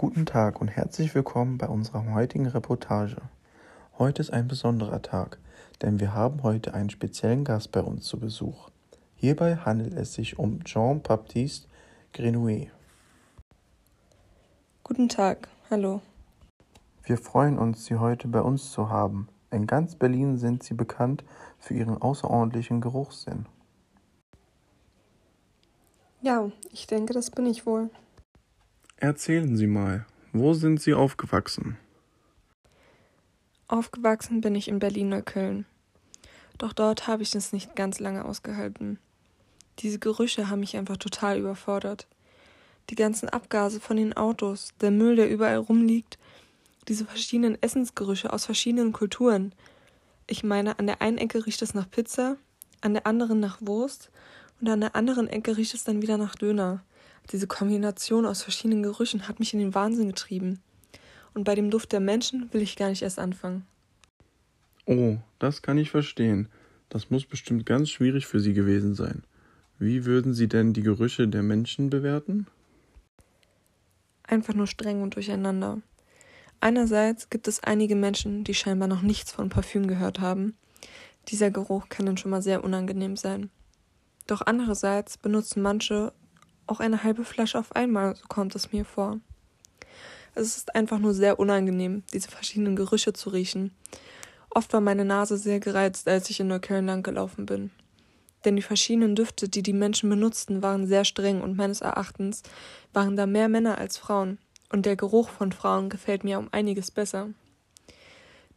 Guten Tag und herzlich willkommen bei unserer heutigen Reportage. Heute ist ein besonderer Tag, denn wir haben heute einen speziellen Gast bei uns zu Besuch. Hierbei handelt es sich um Jean-Baptiste Grenouet. Guten Tag, hallo. Wir freuen uns, Sie heute bei uns zu haben. In ganz Berlin sind Sie bekannt für Ihren außerordentlichen Geruchssinn. Ja, ich denke, das bin ich wohl. Erzählen Sie mal, wo sind Sie aufgewachsen? Aufgewachsen bin ich in Berlin-Neukölln. Doch dort habe ich es nicht ganz lange ausgehalten. Diese Gerüche haben mich einfach total überfordert. Die ganzen Abgase von den Autos, der Müll, der überall rumliegt, diese verschiedenen Essensgerüche aus verschiedenen Kulturen. Ich meine, an der einen Ecke riecht es nach Pizza, an der anderen nach Wurst und an der anderen Ecke riecht es dann wieder nach Döner. Diese Kombination aus verschiedenen Gerüchen hat mich in den Wahnsinn getrieben. Und bei dem Duft der Menschen will ich gar nicht erst anfangen. Oh, das kann ich verstehen. Das muss bestimmt ganz schwierig für Sie gewesen sein. Wie würden Sie denn die Gerüche der Menschen bewerten? Einfach nur streng und durcheinander. Einerseits gibt es einige Menschen, die scheinbar noch nichts von Parfüm gehört haben. Dieser Geruch kann dann schon mal sehr unangenehm sein. Doch andererseits benutzen manche auch eine halbe Flasche auf einmal, so kommt es mir vor. Es ist einfach nur sehr unangenehm, diese verschiedenen Gerüche zu riechen. Oft war meine Nase sehr gereizt, als ich in Neukölln lang gelaufen bin. Denn die verschiedenen Düfte, die die Menschen benutzten, waren sehr streng und meines Erachtens waren da mehr Männer als Frauen. Und der Geruch von Frauen gefällt mir um einiges besser.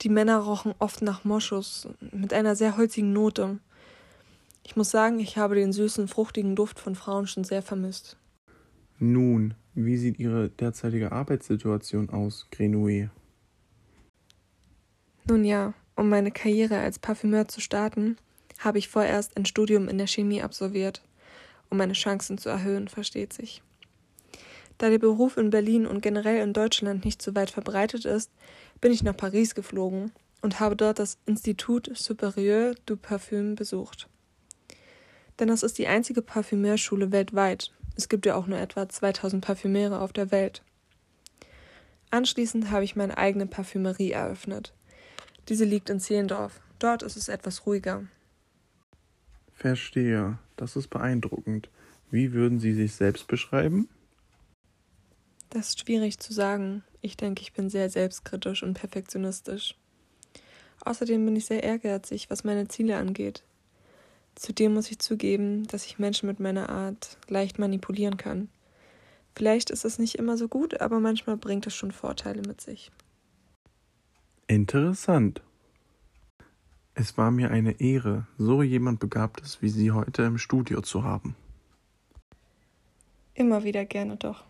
Die Männer rochen oft nach Moschus mit einer sehr holzigen Note. Ich muss sagen, ich habe den süßen, fruchtigen Duft von Frauen schon sehr vermisst. Nun, wie sieht Ihre derzeitige Arbeitssituation aus, Grenouille? Nun ja, um meine Karriere als Parfümeur zu starten, habe ich vorerst ein Studium in der Chemie absolviert, um meine Chancen zu erhöhen, versteht sich. Da der Beruf in Berlin und generell in Deutschland nicht so weit verbreitet ist, bin ich nach Paris geflogen und habe dort das Institut Supérieur du Parfum besucht denn das ist die einzige Parfümerschule weltweit. Es gibt ja auch nur etwa 2000 Parfümeure auf der Welt. Anschließend habe ich meine eigene Parfümerie eröffnet. Diese liegt in Zehlendorf. Dort ist es etwas ruhiger. Verstehe. Das ist beeindruckend. Wie würden Sie sich selbst beschreiben? Das ist schwierig zu sagen. Ich denke, ich bin sehr selbstkritisch und perfektionistisch. Außerdem bin ich sehr ehrgeizig, was meine Ziele angeht. Zudem muss ich zugeben, dass ich Menschen mit meiner Art leicht manipulieren kann. Vielleicht ist es nicht immer so gut, aber manchmal bringt es schon Vorteile mit sich. Interessant. Es war mir eine Ehre, so jemand Begabtes wie Sie heute im Studio zu haben. Immer wieder gerne doch.